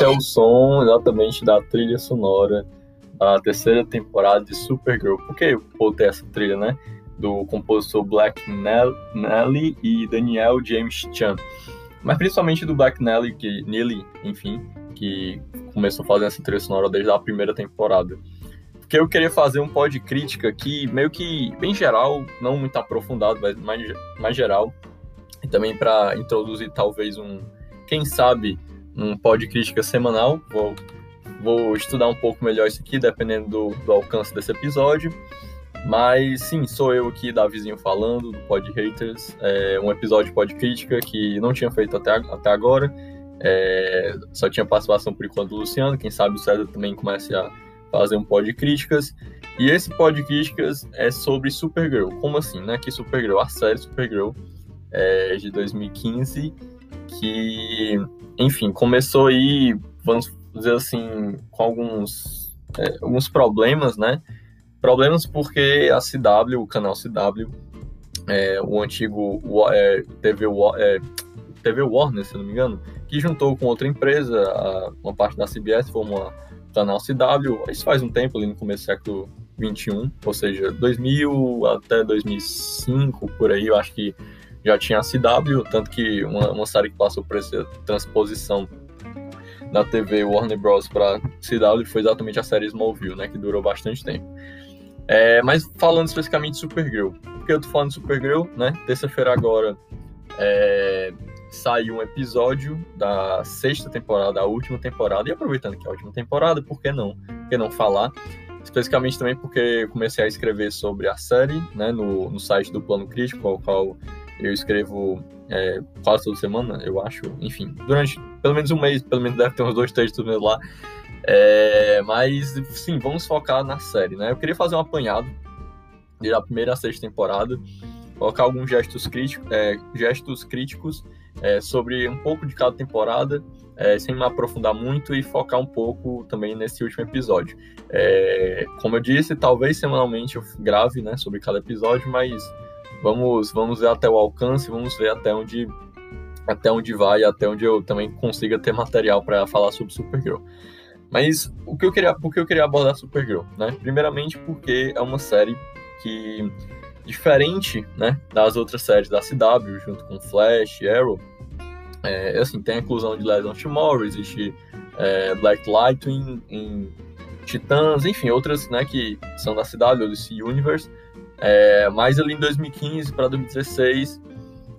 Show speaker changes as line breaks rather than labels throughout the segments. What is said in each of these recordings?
esse é o som exatamente da trilha sonora da terceira temporada de Supergirl. Por que eu botei essa trilha, né? Do compositor Black Nelly e Daniel James Chan. Mas principalmente do Black Nelly, que, Nelly, enfim, que começou fazendo essa trilha sonora desde a primeira temporada. Porque eu queria fazer um pod crítica aqui, meio que bem geral, não muito aprofundado, mas mais, mais geral. E também para introduzir talvez um, quem sabe, um pod crítica semanal. Vou, vou estudar um pouco melhor isso aqui, dependendo do, do alcance desse episódio. Mas sim, sou eu aqui, Davizinho, falando do Pod Haters. É um episódio Pod Crítica que não tinha feito até, até agora. É, só tinha participação por enquanto do Luciano. Quem sabe o César também comece a fazer um Pod Críticas. E esse Pod Críticas é sobre Supergirl. Como assim, né? Que Supergirl, a série Supergirl é de 2015, que, enfim, começou aí, vamos dizer assim, com alguns, é, alguns problemas, né? Problemas porque a CW, o canal CW, é, o antigo é, TV, é, TV Warner, se não me engano, que juntou com outra empresa, a, uma parte da CBS, formou o canal CW. Isso faz um tempo, ali no começo do século 21, ou seja, 2000 até 2005, por aí, eu acho que já tinha a CW, tanto que uma, uma série que passou por essa transposição da TV Warner Bros. para CW foi exatamente a série Smallville, né, que durou bastante tempo. É, mas falando especificamente de Supergirl, porque eu tô falando de Supergirl, né? Terça-feira agora é, saiu um episódio da sexta temporada, a última temporada, e aproveitando que é a última temporada, por que não? Por que não falar? Especificamente também porque comecei a escrever sobre a série, né, no, no site do Plano Crítico, ao qual eu escrevo é, quase toda semana, eu acho. Enfim, durante pelo menos um mês, pelo menos deve ter uns dois textos meus lá. É, mas, sim, vamos focar na série, né? Eu queria fazer um apanhado da primeira a sexta temporada, colocar alguns gestos, crítico, é, gestos críticos é, sobre um pouco de cada temporada, é, sem me aprofundar muito e focar um pouco também nesse último episódio. É, como eu disse, talvez semanalmente eu grave né, sobre cada episódio, mas vamos, vamos ver até o alcance, vamos ver até onde até onde vai, até onde eu também consiga ter material para falar sobre Supergirl. Mas o que eu queria, por que eu queria abordar Supergirl, né? Primeiramente porque é uma série que diferente, né, das outras séries da CW, junto com Flash, Arrow, é, assim, tem a inclusão de Legends of Tomorrow, existe é, Black Lightning, em Titãs, enfim, outras, né, que são da CW, ou DC Universe, é, mas ali em 2015 para 2016,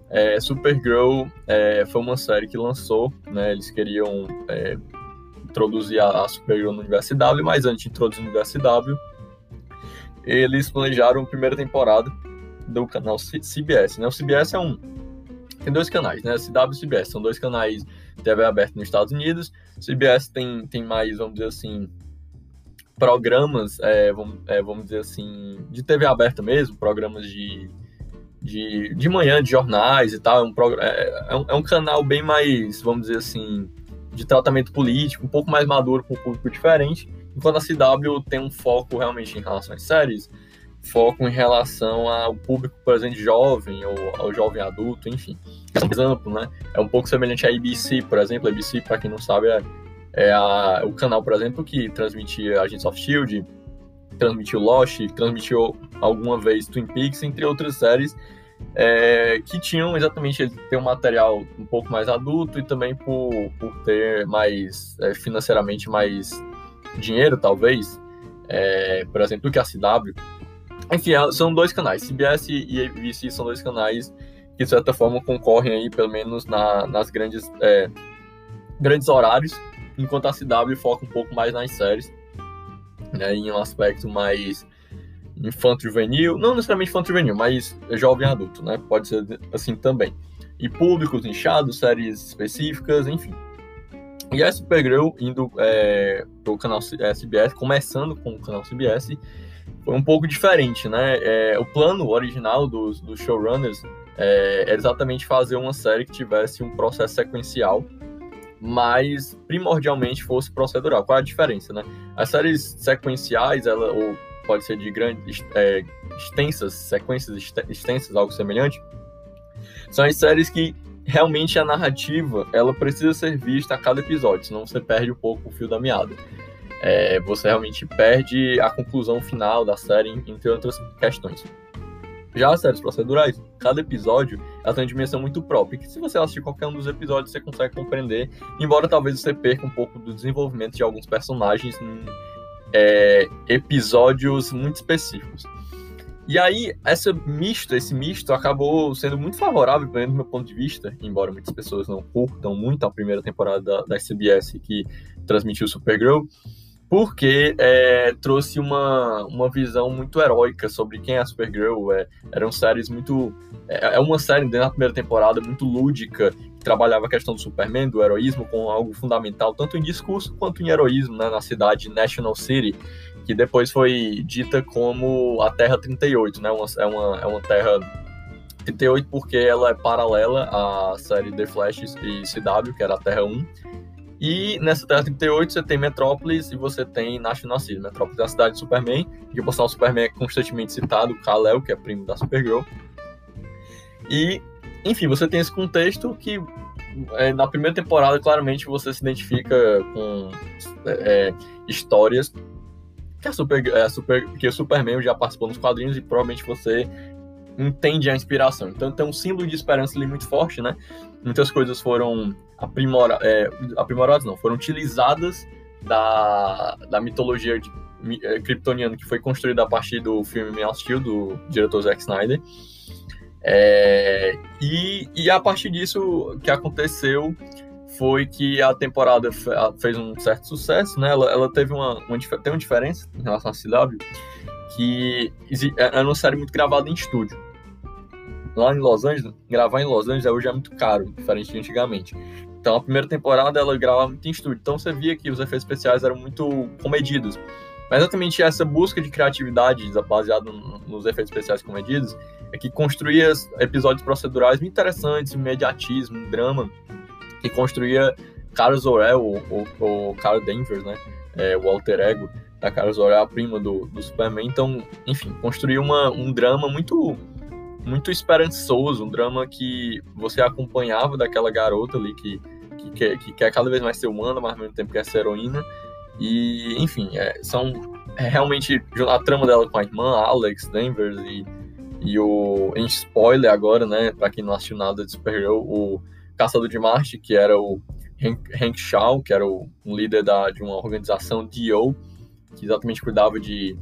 é, Supergirl é, foi uma série que lançou, né, eles queriam é, introduzir a, a Supergirl no universo CW, mas antes de introduzir no universo CW, eles planejaram a primeira temporada do canal CBS, né? O CBS é um tem dois canais, né? CW e CBS são dois canais de TV aberta nos Estados Unidos. CBS tem, tem mais, vamos dizer assim, programas, é, vamos, é, vamos dizer assim, de TV aberta mesmo, programas de, de, de manhã, de jornais e tal. É um, é, é, um, é um canal bem mais, vamos dizer assim, de tratamento político, um pouco mais maduro para um público diferente, enquanto a CW tem um foco realmente em relação às séries, foco em relação ao público, por exemplo, jovem ou ao jovem adulto, enfim. É mais amplo, né? É um pouco semelhante à ABC, por exemplo. A ABC, para quem não sabe, é, é a, o canal, por exemplo, que transmitia Agents of S.H.I.E.L.D., transmitiu Lost, transmitiu alguma vez Twin Peaks, entre outras séries é, que tinham exatamente ter um material um pouco mais adulto e também por, por ter mais é, financeiramente mais dinheiro, talvez, é, por exemplo, que a CW. Enfim, é, são dois canais, CBS e ABC são dois canais que de certa forma concorrem aí, pelo menos na, nas grandes é, grandes horários, enquanto a CW foca um pouco mais nas séries, né, em um aspecto mais infanto-juvenil, não necessariamente infanto-juvenil, mas jovem adulto, né? Pode ser assim também. E públicos inchados, séries específicas, enfim. E a Supergirl indo é, pro canal CBS, começando com o canal CBS, foi um pouco diferente, né? É, o plano original dos, dos showrunners é, era exatamente fazer uma série que tivesse um processo sequencial, mas primordialmente fosse procedural. Qual é a diferença, né? As séries sequenciais, ela, ou pode ser de grandes, é, extensas, sequências extensas, algo semelhante, são as séries que realmente a narrativa ela precisa ser vista a cada episódio, senão você perde um pouco o fio da meada. É, você realmente perde a conclusão final da série, entre outras questões. Já as séries procedurais, cada episódio ela tem uma dimensão muito própria, que se você assistir qualquer um dos episódios, você consegue compreender, embora talvez você perca um pouco do desenvolvimento de alguns personagens em é, episódios muito específicos. E aí, essa misto, esse misto acabou sendo muito favorável, pelo menos do meu ponto de vista, embora muitas pessoas não curtam muito a primeira temporada da, da CBS que transmitiu Supergirl, porque é, trouxe uma, uma visão muito heróica sobre quem é a Supergirl. É, eram séries muito. É, é uma série dentro da primeira temporada muito lúdica, que trabalhava a questão do Superman, do heroísmo, com algo fundamental, tanto em discurso quanto em heroísmo, né, na cidade National City, que depois foi dita como a Terra 38, né? Uma, é, uma, é uma terra 38 porque ela é paralela à série The Flash e CW, que era a Terra 1 e nessa Terra 38 você tem Metrópolis e você tem National City. Metrópolis é a cidade de Superman, que por sinal o Superman é constantemente citado, Kal-El, que é primo da Supergirl. E, enfim, você tem esse contexto que é, na primeira temporada claramente você se identifica com é, é histórias que a, Super, é, Super, que o Superman já participou nos quadrinhos e provavelmente você entende a inspiração. Então tem um símbolo de esperança ali muito forte, né? Muitas coisas foram aprimora, é, aprimoradas, não, foram utilizadas da, da mitologia de, é, kryptoniana que foi construída a partir do filme Man of Steel, do diretor Zack Snyder. É, e, e a partir disso, o que aconteceu foi que a temporada fez um certo sucesso, né? Ela, ela teve uma, uma, tem uma diferença em relação à CW, que era é, é uma série muito gravada em estúdio. Lá em Los Angeles, gravar em Los Angeles hoje é muito caro, diferente de antigamente. Então a primeira temporada ela gravava muito em estúdio, então você via que os efeitos especiais eram muito comedidos. Mas exatamente essa busca de criatividade baseada nos efeitos especiais comedidos é que construía episódios procedurais muito interessantes, imediatismo, drama, que construía Cara Zor-El, ou, ou, Danvers, né? É, o alter ego da Cara Zor-El, a prima do, do Superman. Então, enfim, construiu uma, um drama muito muito esperançoso, um drama que você acompanhava daquela garota ali que, que, quer, que quer cada vez mais ser humana, mas ao mesmo tempo quer ser heroína. E, enfim, é, são é, realmente a trama dela com a irmã, Alex Danvers, e, e o. Em spoiler agora, né, pra quem não assistiu nada de Supergirl, o Caçador de Marte, que era o Hank, Hank Shaw, que era o, um líder da, de uma organização DO, que exatamente cuidava de,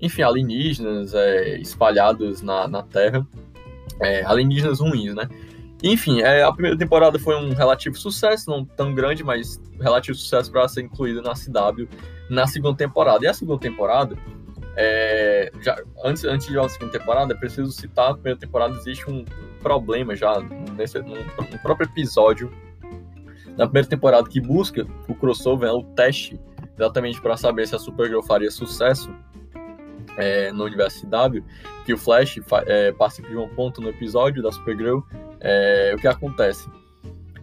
enfim, alienígenas é, espalhados na, na Terra, é, alienígenas ruins, né? Enfim, é, a primeira temporada foi um relativo sucesso, não tão grande, mas relativo sucesso para ser incluída na CW na segunda temporada. E a segunda temporada, é, já, antes, antes de a segunda temporada, é preciso citar a primeira temporada existe um problema já nesse, no, no próprio episódio na primeira temporada que busca o crossover, é o teste, exatamente para saber se a Supergirl faria sucesso é, no universo CW, que o Flash é, participa de um ponto no episódio da Supergirl. É, o que acontece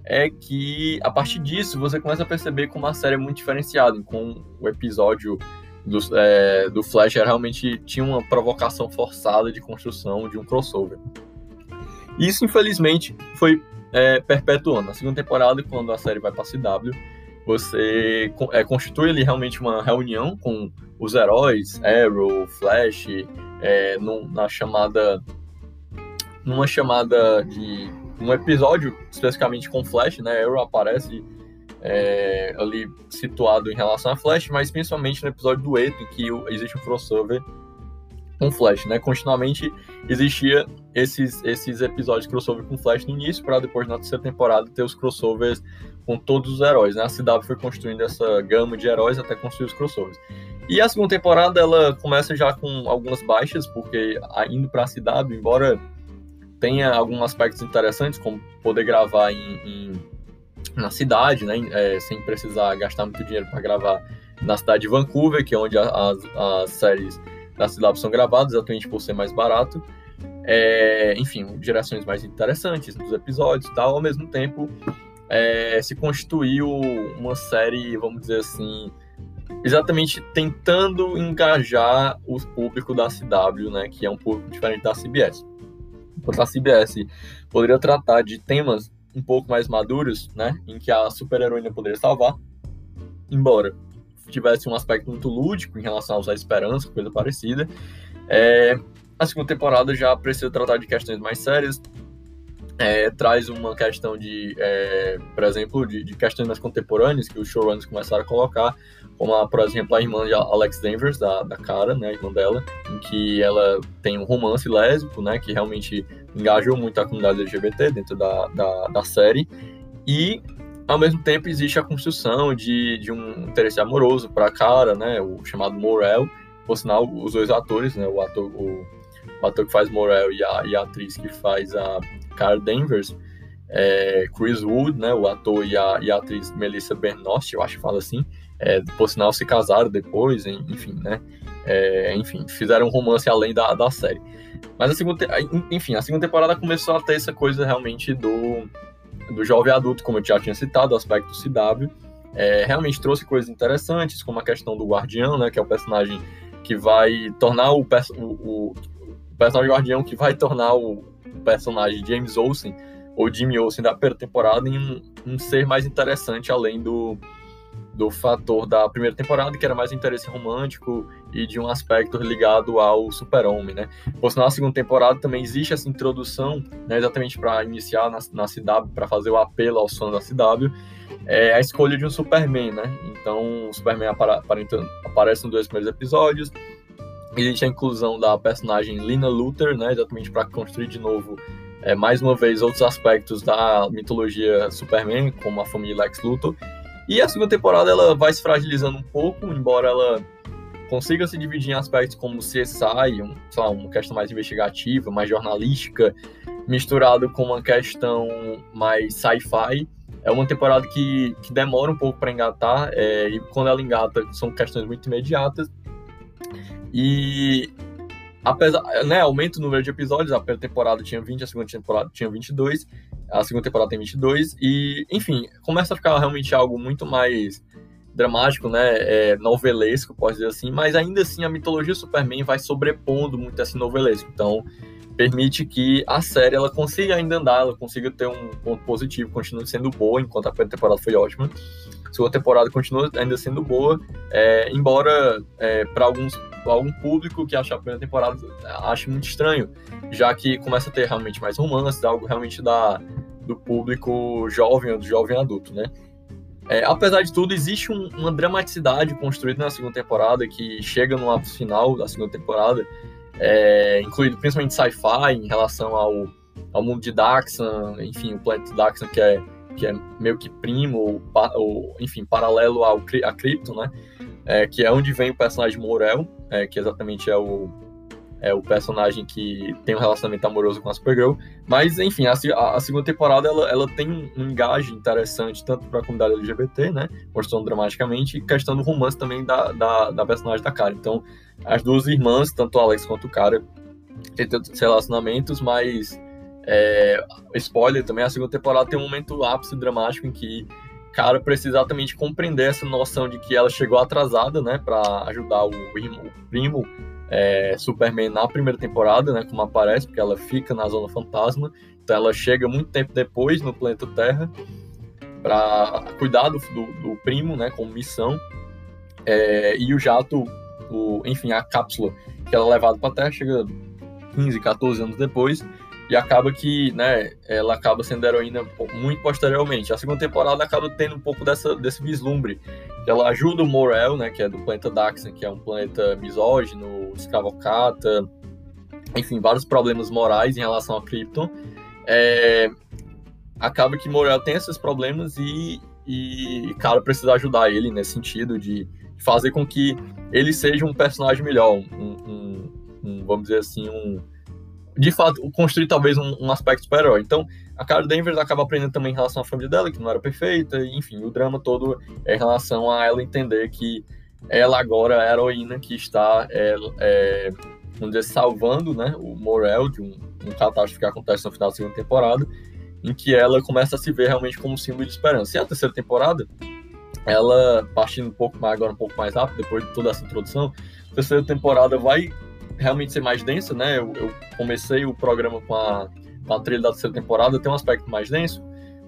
é que a partir disso você começa a perceber como a série é muito diferenciada, com o episódio do, é, do Flash realmente tinha uma provocação forçada de construção de um crossover. Isso, infelizmente, foi é, perpetuando. Na segunda temporada, quando a série vai para CW, você é, constitui ali realmente uma reunião com os heróis, Arrow, Flash, é, na chamada. Numa chamada de. um episódio especificamente com Flash, né? Arrow aparece é, ali situado em relação a Flash, mas principalmente no episódio do Eto, em que existe um crossover com Flash, né? Continuamente existia esses, esses episódios crossover com Flash no início, para depois na terceira temporada ter os crossovers com todos os heróis, né? A CW foi construindo essa gama de heróis até construir os crossovers. E a segunda temporada ela começa já com algumas baixas, porque indo para a CW, embora tenha alguns aspectos interessantes, como poder gravar em, em na cidade, né? É, sem precisar gastar muito dinheiro para gravar na cidade de Vancouver, que é onde as, as séries da CW são gravados, exatamente por ser mais barato. É, enfim, gerações mais interessantes dos episódios e tal, ao mesmo tempo é, se constituiu uma série, vamos dizer assim, exatamente tentando engajar o público da CW, né, que é um público diferente da CBS. A CBS poderia tratar de temas um pouco mais maduros, né, em que a super-heroína poderia salvar, embora tivesse um aspecto muito lúdico em relação a usar esperança, coisa parecida. É, a segunda temporada já precisa tratar de questões mais sérias, é, traz uma questão de, é, por exemplo, de, de, questões mais contemporâneas que os showrunners começaram a colocar, como, a, por exemplo, a irmã de Alex Danvers, da, da Cara, né, a irmã dela, em que ela tem um romance lésbico, né, que realmente engajou muito a comunidade LGBT dentro da, da, da série, e, ao mesmo tempo, existe a construção de, de um interesse amoroso para a Cara, né, o chamado Morel, por sinal, os dois atores, né, o ator... O, o ator que faz Morel e a, e a atriz que faz a Cara Danvers, é, Chris Wood, né, o ator e a, e a atriz Melissa Bernost, eu acho que fala assim, é, por sinal se casaram depois, enfim, né, é, enfim, fizeram um romance além da, da série. Mas a segunda, enfim, a segunda temporada começou a ter essa coisa realmente do, do jovem adulto, como eu já tinha citado, o aspecto CW, é, realmente trouxe coisas interessantes, como a questão do Guardião, né, que é o personagem que vai tornar o, o, o personagem Guardião que vai tornar o personagem James Olsen, ou Jimmy Olsen da primeira temporada, em um, um ser mais interessante, além do, do fator da primeira temporada, que era mais interesse romântico e de um aspecto ligado ao super-homem, né? Por sinal, na segunda temporada também existe essa introdução, né, exatamente para iniciar na, na CW, para fazer o apelo ao som da CW, é a escolha de um Superman, né? Então, o Superman aparece nos dois primeiros episódios, existe a inclusão da personagem Lina Luthor, né, exatamente para construir de novo, é, mais uma vez, outros aspectos da mitologia Superman, como a família Lex Luthor. E a segunda temporada ela vai se fragilizando um pouco, embora ela consiga se dividir em aspectos como CSI, um, sei lá, uma questão mais investigativa, mais jornalística, misturado com uma questão mais sci-fi. É uma temporada que, que demora um pouco para engatar, é, e quando ela engata, são questões muito imediatas. E apesar, né, aumenta o número de episódios, a primeira temporada tinha 20, a segunda temporada tinha 22, a segunda temporada tem 22 e, enfim, começa a ficar realmente algo muito mais dramático, né, é, novelesco, pode dizer assim, mas ainda assim a mitologia Superman vai sobrepondo muito esse novelesco, então permite que a série ela consiga ainda andar, ela consiga ter um ponto positivo, continue sendo boa, enquanto a primeira temporada foi ótima, a segunda temporada continua ainda sendo boa, é, embora é, para alguns algum público que acha a primeira temporada acha muito estranho, já que começa a ter realmente mais romances, algo realmente da, do público jovem do jovem adulto, né? É, apesar de tudo, existe um, uma dramaticidade construída na segunda temporada que chega no ápice final da segunda temporada, é, incluído principalmente sci-fi em relação ao, ao mundo de Daxan, enfim, o planeta Daxan que é, que é meio que primo, ou, ou enfim, paralelo ao, a Krypton, né? É, que é onde vem o personagem Morel, é, que exatamente é o, é o personagem que tem um relacionamento amoroso com a Supergirl. Mas, enfim, a, a segunda temporada ela, ela tem um engaje interessante, tanto para a comunidade LGBT, né, mostrando dramaticamente, e questão do romance também da, da, da personagem da Cara. Então, as duas irmãs, tanto o Alex quanto o Cara, têm tantos relacionamentos, mas. É, spoiler também, a segunda temporada tem um momento ápice dramático em que cara precisa exatamente compreender essa noção de que ela chegou atrasada, né, para ajudar o primo, o primo é, Superman na primeira temporada, né, como aparece, porque ela fica na Zona Fantasma, então ela chega muito tempo depois no planeta Terra para cuidar do, do, do, primo, né, como missão, é, e o jato, o, enfim, a cápsula que ela é levada para Terra chega 15, 14 anos depois, e acaba que, né, ela acaba sendo heroína muito posteriormente. A segunda temporada acaba tendo um pouco dessa, desse vislumbre, ela ajuda o Morel, né, que é do planeta Daxon, que é um planeta misógino, escravocata, enfim, vários problemas morais em relação a Krypton. É, acaba que Morel tem esses problemas e, e cara precisa ajudar ele nesse sentido de fazer com que ele seja um personagem melhor, um, um, um vamos dizer assim, um de fato, construir talvez um, um aspecto super-herói. Então, a Cara Danvers acaba aprendendo também em relação à família dela, que não era perfeita, enfim, o drama todo é em relação a ela entender que ela agora é a heroína que está, é, é, vamos dizer, salvando né, o Morel de um, um catástrofe que acontece no final da segunda temporada, em que ela começa a se ver realmente como símbolo de esperança. E a terceira temporada, ela, partindo um pouco mais, agora um pouco mais rápido, depois de toda essa introdução, a terceira temporada vai realmente ser mais densa, né? Eu, eu comecei o programa com a, com a trilha da terceira temporada, tem um aspecto mais denso,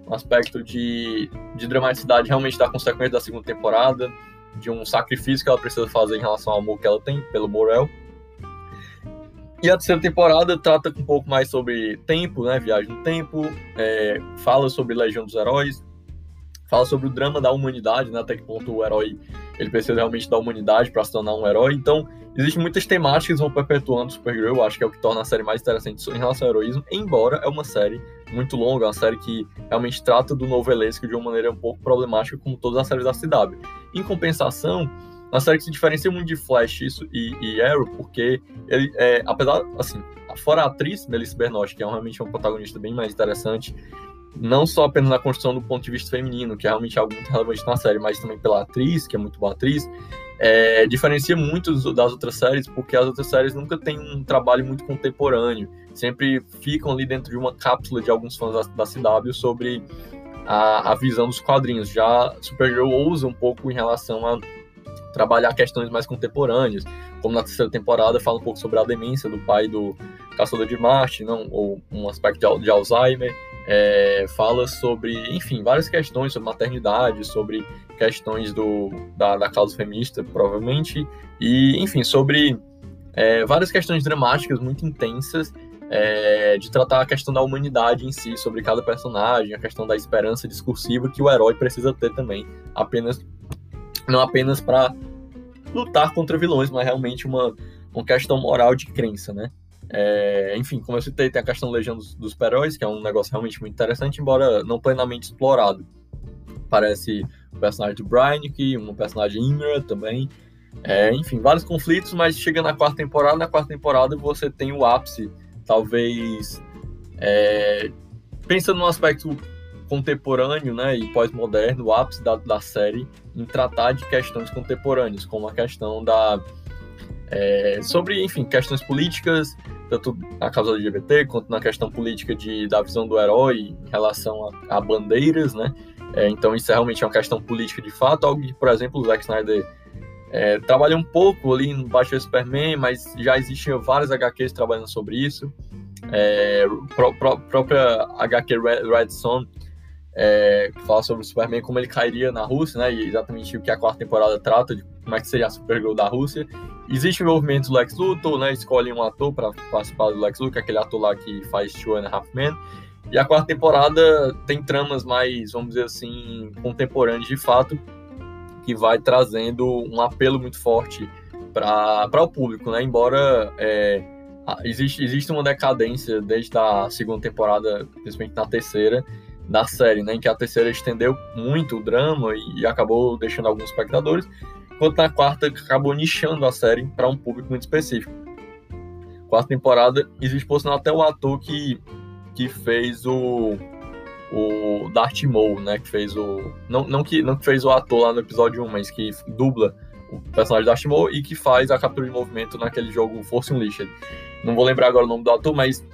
um aspecto de, de dramaticidade realmente da consequência da segunda temporada, de um sacrifício que ela precisa fazer em relação ao amor que ela tem pelo Morel. E a terceira temporada trata um pouco mais sobre tempo, né? Viagem no tempo, é, fala sobre Legião dos Heróis, fala sobre o drama da humanidade, né? Até que ponto o herói ele precisa realmente da humanidade para se tornar um herói. Então, existem muitas temáticas que vão perpetuando Supergirl, acho que é o que torna a série mais interessante em relação ao heroísmo, embora é uma série muito longa, uma série que realmente trata do novelesco de uma maneira um pouco problemática, como todas as séries da CW. Em compensação, uma série que se diferencia muito de Flash isso, e, e Arrow, porque ele, é, apesar, assim, fora a atriz, Melissa Benoist, que é realmente um protagonista bem mais interessante, não só apenas na construção do ponto de vista feminino, que é realmente algo muito relevante na série, mas também pela atriz, que é muito boa atriz, é, diferencia muito das outras séries, porque as outras séries nunca têm um trabalho muito contemporâneo, sempre ficam ali dentro de uma cápsula de alguns fãs da, da CW sobre a, a visão dos quadrinhos. Já Supergirl ousa um pouco em relação a trabalhar questões mais contemporâneas, como na terceira temporada fala um pouco sobre a demência do pai do caçador de Marte, não, ou um aspecto de, de Alzheimer, é, fala sobre, enfim, várias questões sobre maternidade, sobre questões do, da, da causa feminista, provavelmente, e, enfim, sobre é, várias questões dramáticas muito intensas é, de tratar a questão da humanidade em si, sobre cada personagem, a questão da esperança discursiva que o herói precisa ter também, apenas não apenas para lutar contra vilões, mas realmente uma, uma questão moral de crença, né? É, enfim, como eu citei, tem a questão da Legião dos, dos Super-Heróis, que é um negócio realmente muito interessante, embora não plenamente explorado. Parece o personagem do Brian, um personagem Imra também. É, enfim, vários conflitos, mas chega na quarta temporada, na quarta temporada você tem o ápice, talvez é, pensando no aspecto contemporâneo né, e pós-moderno, o ápice da, da série em tratar de questões contemporâneas, como a questão da. É, sobre, enfim, questões políticas, tanto na causa LGBT quanto na questão política de, da visão do herói em relação a, a bandeiras, né? É, então isso é realmente uma questão política de fato, algo que, por exemplo, o Zack Snyder é, trabalha um pouco ali no Batman Superman, mas já existiam várias HQs trabalhando sobre isso. É, pró, pró, própria HQ Red, Red Son é, fala sobre o Superman, como ele cairia na Rússia, né? E exatamente o que a quarta temporada trata, de como é que seria a Supergirl da Rússia. Existe o envolvimento do Lex Luthor, né? Escolhe um ator para participar do Lex Luthor, é aquele ator lá que faz Two and a Half Men. E a quarta temporada tem tramas mais, vamos dizer assim, contemporâneas de fato, que vai trazendo um apelo muito forte para o público, né? Embora é, existe, existe uma decadência desde a segunda temporada, principalmente na terceira, da série, né? Em que a terceira estendeu muito o drama e, e acabou deixando alguns espectadores, enquanto na quarta acabou nichando a série para um público muito específico. Quarta temporada, existe por sinal até o ator que, que fez o o Darth Maul, né, que fez o não, não que não que fez o ator lá no episódio 1, mas que dubla o personagem Darth Maul e que faz a captura de movimento naquele jogo Force Unleashed. Não vou lembrar agora o nome do ator, mas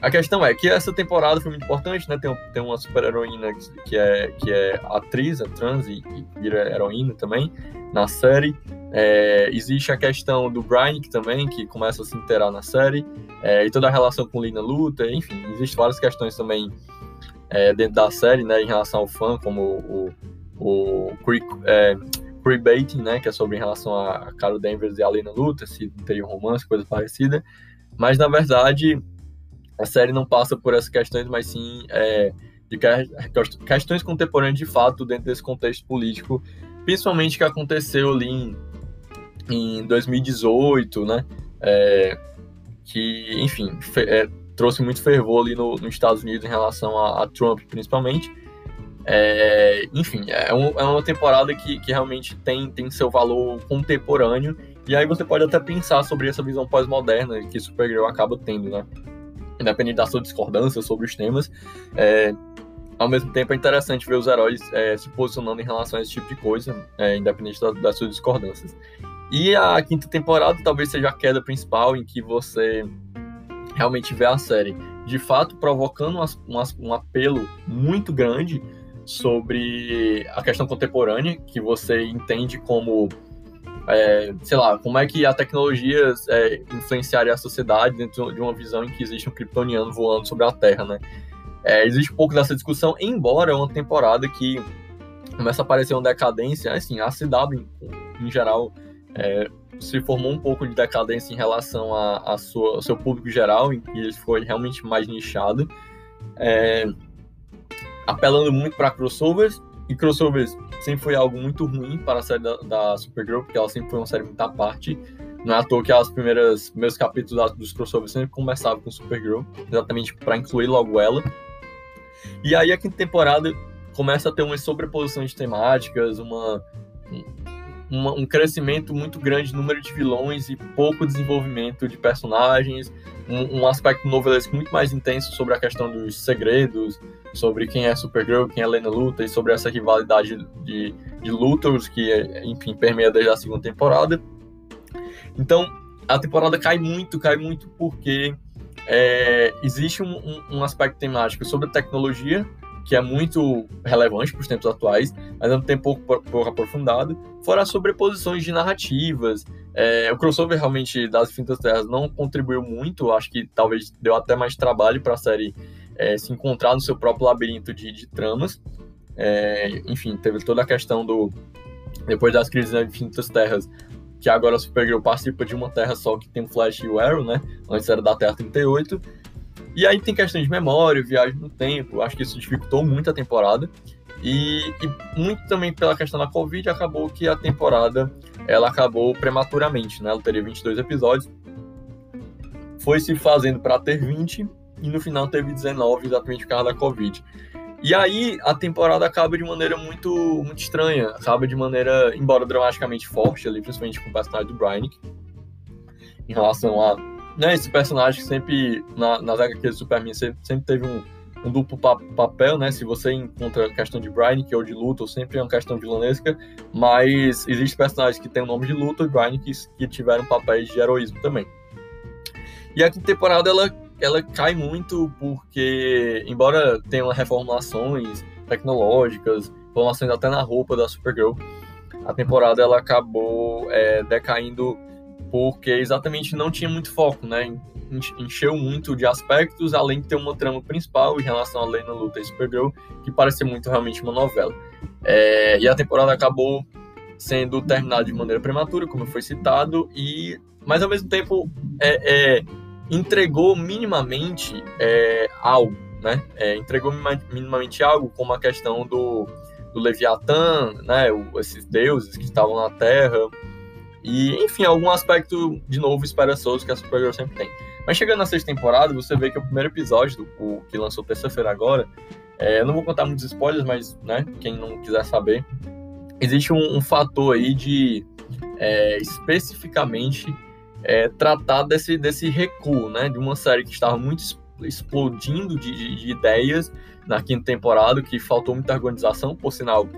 a questão é que essa temporada foi muito importante, né? Tem, tem uma super heroína que é, que é atriz, é trans e, e vira heroína também na série. É, existe a questão do Brian que também, que começa a se inteirar na série, é, e toda a relação com Lina Luta, enfim, existem várias questões também é, dentro da série, né, em relação ao fã, como o, o, o é, Baiting, né, que é sobre em relação a Carol Danvers e a Lina Luta, se teria um romance, coisa parecida. Mas, na verdade, a série não passa por essas questões, mas sim é, de questões contemporâneas de fato dentro desse contexto político, principalmente que aconteceu ali em, em 2018, né? É, que, enfim, fe, é, trouxe muito fervor ali no, nos Estados Unidos em relação a, a Trump, principalmente. É, enfim, é, um, é, uma temporada que, que realmente tem, tem seu valor contemporâneo, e aí você pode até pensar sobre essa visão pós-moderna que Supergirl acaba tendo, né? Independente da sua discordância sobre os temas, é, ao mesmo tempo é interessante ver os heróis é, se posicionando em relação a esse tipo de coisa, é, independente da, das suas discordâncias. E a quinta temporada talvez seja a queda principal em que você realmente vê a série de fato provocando um, apelo muito grande sobre a questão contemporânea, que você entende como, é, sei lá, como é que a tecnologia é, influenciaria a sociedade dentro de uma visão em que existe um kryptoniano voando sobre a Terra, né? É, existe um pouco dessa discussão, embora é uma temporada que começa a aparecer uma decadência, assim, a CW em, em geral é, se formou um pouco de decadência em relação a, a sua, ao seu público geral, em que ele foi realmente mais nichado, é, apelando muito para crossovers, e crossovers sempre foi algo muito ruim para a série da, da Supergirl, porque ela sempre foi uma série muito à parte. Não é à toa que as primeiras primeiros capítulos dos crossovers sempre começavam com Supergirl, exatamente para incluir logo ela. E aí a quinta temporada começa a ter uma sobreposição de temáticas, uma, uma, um crescimento muito grande no número de vilões e pouco desenvolvimento de personagens, um, um aspecto novelesco muito mais intenso sobre a questão dos segredos, sobre quem é Supergirl, quem é Lena Luthor e sobre essa rivalidade de, de Luthors que, enfim, permeia desde a segunda temporada. Então, a temporada cai muito, cai muito porque é, existe um, um, um aspecto temático sobre a tecnologia, que é muito relevante para os tempos atuais, mas é um tempo pouco, pouco aprofundado, fora as sobreposições de narrativas. É, o crossover realmente das Infinitas Terras não contribuiu muito, acho que talvez deu até mais trabalho para a série é, se encontrar no seu próprio labirinto de, de tramas. É, enfim, teve toda a questão do. Depois das crises das Infinitas Terras, que agora a Supergirl participa de uma Terra só que tem o Flash e o Arrow, né? Antes era da Terra 38. E aí tem questões de memória, viagem no tempo, acho que isso dificultou muito a temporada. E, e, muito também pela questão da Covid, acabou que a temporada ela acabou prematuramente, né? Ela teria 22 episódios. Foi se fazendo para ter 20 e no final teve 19 exatamente por causa da Covid. E aí a temporada acaba de maneira muito, muito estranha, acaba de maneira, embora dramaticamente forte ali, principalmente com o personagem do Brian, em relação a né, esse personagem que sempre, na, nas HQs do Superman, sempre, sempre teve um, um duplo pa papel, né? Se você encontra a questão de Brian, que é o de Luthor, sempre é uma questão vilanesca, mas existem personagens que têm o nome de Luthor e Brian que, que tiveram papéis de heroísmo também. E a quinta temporada, ela, ela cai muito porque, embora tenha reformulações tecnológicas, reformulações até na roupa da Supergirl, a temporada ela acabou é, decaindo porque exatamente não tinha muito foco, né? Encheu muito de aspectos, além de ter uma trama principal em relação a Lena Luta e Supergirl, que parecia muito realmente uma novela. É, e a temporada acabou sendo terminada de maneira prematura, como foi citado, e mas ao mesmo tempo é, é, entregou minimamente é, algo, né? É, entregou minimamente algo, como a questão do, do Leviatã, né? O, esses deuses que estavam na Terra, e, enfim, algum aspecto, de novo, esperançoso que a Supergirl sempre tem. Mas chegando na sexta temporada, você vê que o primeiro episódio, do, o, que lançou terça-feira agora, é, eu não vou contar muitos spoilers, mas, né, quem não quiser saber, existe um, um fator aí de, é, especificamente, é, tratar desse, desse recuo, né, de uma série que estava muito explodindo de, de, de ideias na quinta temporada, que faltou muita organização, por sinal,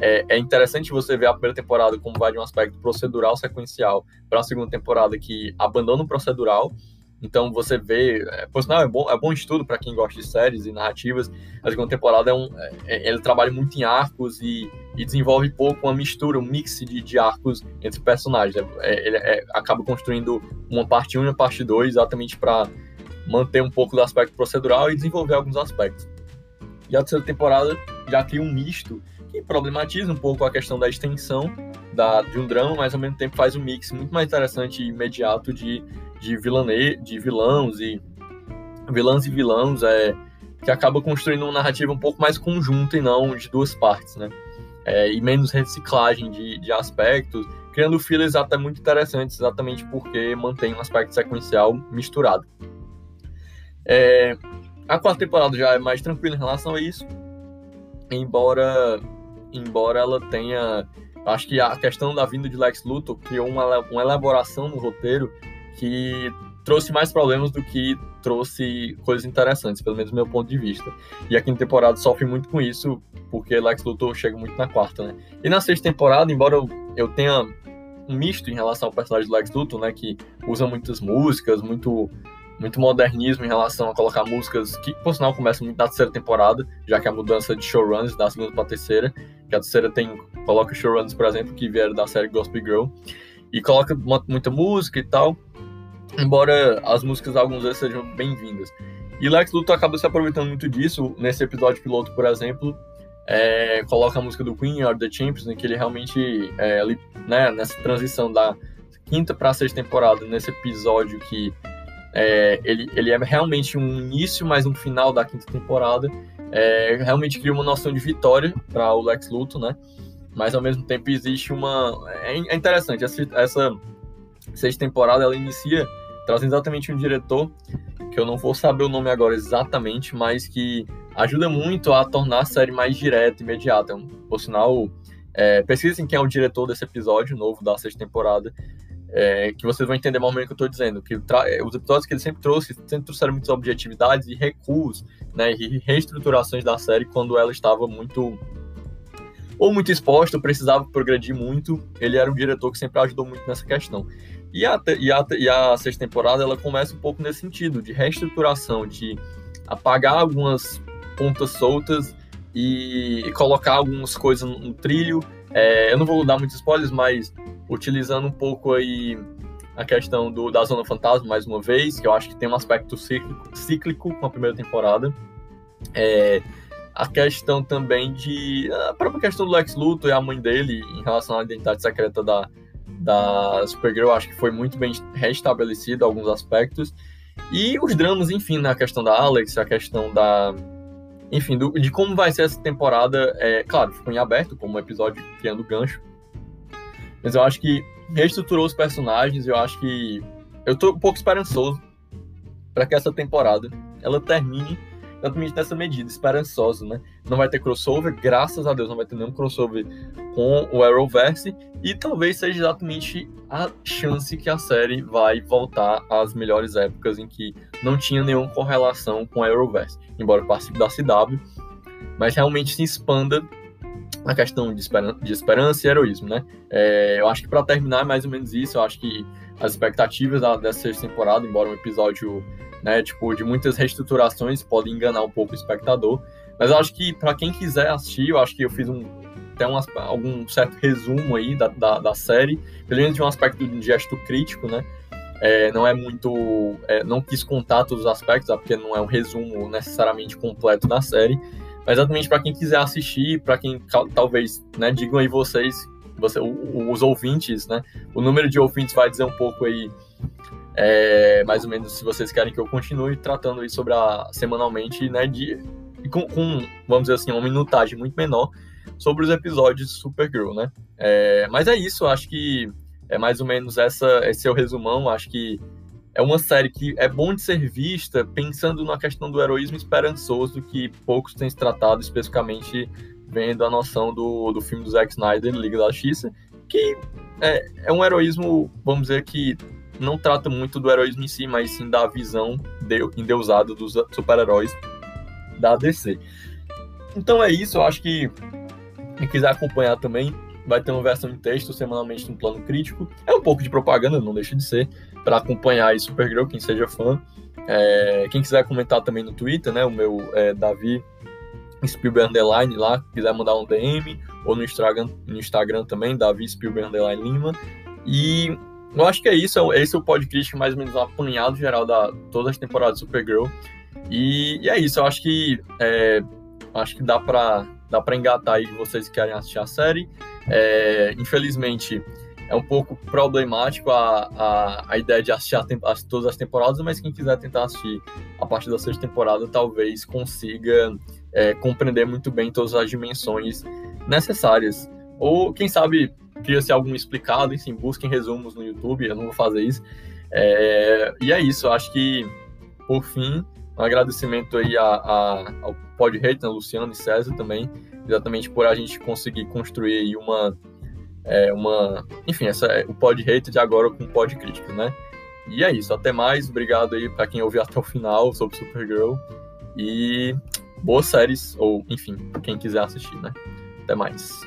é, é, interessante você ver a primeira temporada como vai de um aspecto procedural sequencial para a segunda temporada que abandona o procedural. Então você vê, é, por sinal, é bom, é bom estudo para quem gosta de séries e narrativas. A segunda temporada é um, é, é, ele trabalha muito em arcos e, e, desenvolve pouco uma mistura, um mix de, de arcos entre personagens. É, ele é, acaba construindo uma parte 1 e uma parte 2 exatamente para manter um pouco do aspecto procedural e desenvolver alguns aspectos. E a terceira temporada já cria um misto que problematiza um pouco a questão da extensão da, de um drama, mas ao mesmo tempo faz um mix muito mais interessante e imediato de, de, vilane, de vilãos e vilãs e vilãos, é, que acaba construindo uma narrativa um pouco mais conjunta e não de duas partes, né? É, e menos reciclagem de, de aspectos, criando fillers até muito interessantes, exatamente porque mantém um aspecto sequencial misturado. É, a quarta temporada já é mais tranquila em relação a isso, embora embora ela tenha. Acho que a questão da vinda de Lex Luthor criou uma, uma elaboração no roteiro que trouxe mais problemas do que trouxe coisas interessantes, pelo menos do meu ponto de vista. E a quinta temporada sofre muito com isso, porque Lex Luthor chega muito na quarta, né? E na sexta temporada, embora eu, tenha um misto em relação ao personagem do Lex Luthor, né, que usa muitas músicas, muito muito modernismo em relação a colocar músicas que, por sinal, começam muito na terceira temporada, já que a mudança de showruns da segunda para terceira, que a terceira tem coloca showruns, por exemplo, que vieram da série Gospel Girl, e coloca muita música e tal, embora as músicas algumas vezes sejam bem-vindas. E Lex Luthor acaba se aproveitando muito disso, nesse episódio piloto, por exemplo, é, coloca a música do Queen, Are The Champions, em que ele realmente, é, ali, né, nessa transição da quinta para sexta temporada, nesse episódio que é, ele, ele é realmente um início, mas um final da quinta temporada. É, realmente cria uma noção de vitória para o Lex Luthor, né? Mas ao mesmo tempo existe uma. É, é interessante, essa, essa sexta temporada ela inicia trazendo exatamente um diretor, que eu não vou saber o nome agora exatamente, mas que ajuda muito a tornar a série mais direta, imediata. Por sinal, é, pesquisem quem é o diretor desse episódio novo da sexta temporada, é, que vocês vão entender mais ou menos o que eu estou dizendo, que é, os episódios que ele sempre trouxe, sempre trouxeram muitas objetividades e recuos, né, e reestruturações da série quando ela estava muito ou muito exposta, ou precisava progredir muito, ele era um diretor que sempre ajudou muito nessa questão. E a, e a, e a sexta temporada, ela começa um pouco nesse sentido, de reestruturação, de apagar algumas pontas soltas e, colocar algumas coisas no trilho. É, eu não vou dar muitos spoilers, mas utilizando um pouco aí a questão do, da Zona Fantasma, mais uma vez, que eu acho que tem um aspecto cíclico, cíclico com a primeira temporada. É, a questão também de. A própria questão do Lex Luthor e a mãe dele em relação à identidade secreta da, da Supergirl, acho que foi muito bem restabelecido alguns aspectos. E os dramas, enfim, na questão da Alex, a questão da. Enfim, do, de como vai ser essa temporada, é, claro, ficou em aberto, como um episódio criando gancho mas eu acho que reestruturou os personagens. Eu acho que eu tô um pouco esperançoso para que essa temporada ela termine exatamente nessa medida, esperançoso, né? Não vai ter crossover, graças a Deus, não vai ter nenhum crossover com o Arrowverse e talvez seja exatamente a chance que a série vai voltar às melhores épocas em que não tinha nenhuma correlação com o Arrowverse, embora participe da CW, mas realmente se expanda a questão de, esperança, de esperança e heroísmo, né? É, eu acho que para terminar é mais ou menos isso. Eu acho que as expectativas da, dessa sexta temporada, embora um episódio, né, tipo, de muitas reestruturações, podem enganar um pouco o espectador. Mas acho que para quem quiser assistir, eu acho que eu fiz um até um, algum certo resumo aí da, da, da, série, pelo menos de um aspecto de gesto crítico, né? É, não é muito. É, não quis contar todos os aspectos, porque não é um resumo necessariamente completo da série, mas exatamente para quem quiser assistir, para quem talvez, né, digam aí vocês, você, os ouvintes, né, o número de ouvintes vai dizer um pouco aí, é, mais ou menos, se vocês querem que eu continue tratando aí sobre a semanalmente, né, de, com, com, vamos dizer assim, uma minutagem muito menor sobre os episódios de Supergirl, né. É, mas é isso, acho que é mais ou menos essa, esse é o resumão, acho que é uma série que é bom de ser vista pensando na questão do heroísmo esperançoso que poucos têm se tratado especificamente vendo a noção do, do filme do Zack Snyder, Liga da Justiça, que é, é um heroísmo, vamos dizer que não trata muito do heroísmo em si, mas sim da visão de, endeusada dos super-heróis da DC. Então é isso, eu acho que quem quiser acompanhar também, vai ter uma versão em texto semanalmente no plano crítico. É um pouco de propaganda, não deixa de ser, para acompanhar aí Supergirl, quem seja fã. É, quem quiser comentar também no Twitter, né? O meu é Davi Spielberg Underline lá, quiser mandar um DM, ou no Instagram, no Instagram também, Davi Spielberg Underline Lima. E eu acho que é isso, esse é o podcast mais ou menos um apanhado geral da todas as temporadas de Supergirl. E, e é isso, eu acho que é, acho que dá para dá para engatar aí vocês que querem assistir a série. É, infelizmente, é um pouco problemático a, a, a ideia de assistir a, todas as temporadas, mas quem quiser tentar assistir a partir da sexta temporada talvez consiga é, compreender muito bem todas as dimensões necessárias. Ou, quem sabe, cria-se algum explicado, enfim, busquem resumos no YouTube, eu não vou fazer isso. É, e é isso, acho que, por fim, um agradecimento aí a, a, ao Pod Hate, né, Luciano e César também, exatamente por a gente conseguir construir aí uma, é, uma enfim, essa, o Pod Hate de agora com Pod Crítico, né? E é isso, até mais, obrigado aí para quem ouviu até o final sobre Supergirl e boas séries, ou enfim, quem quiser assistir, né? Até mais.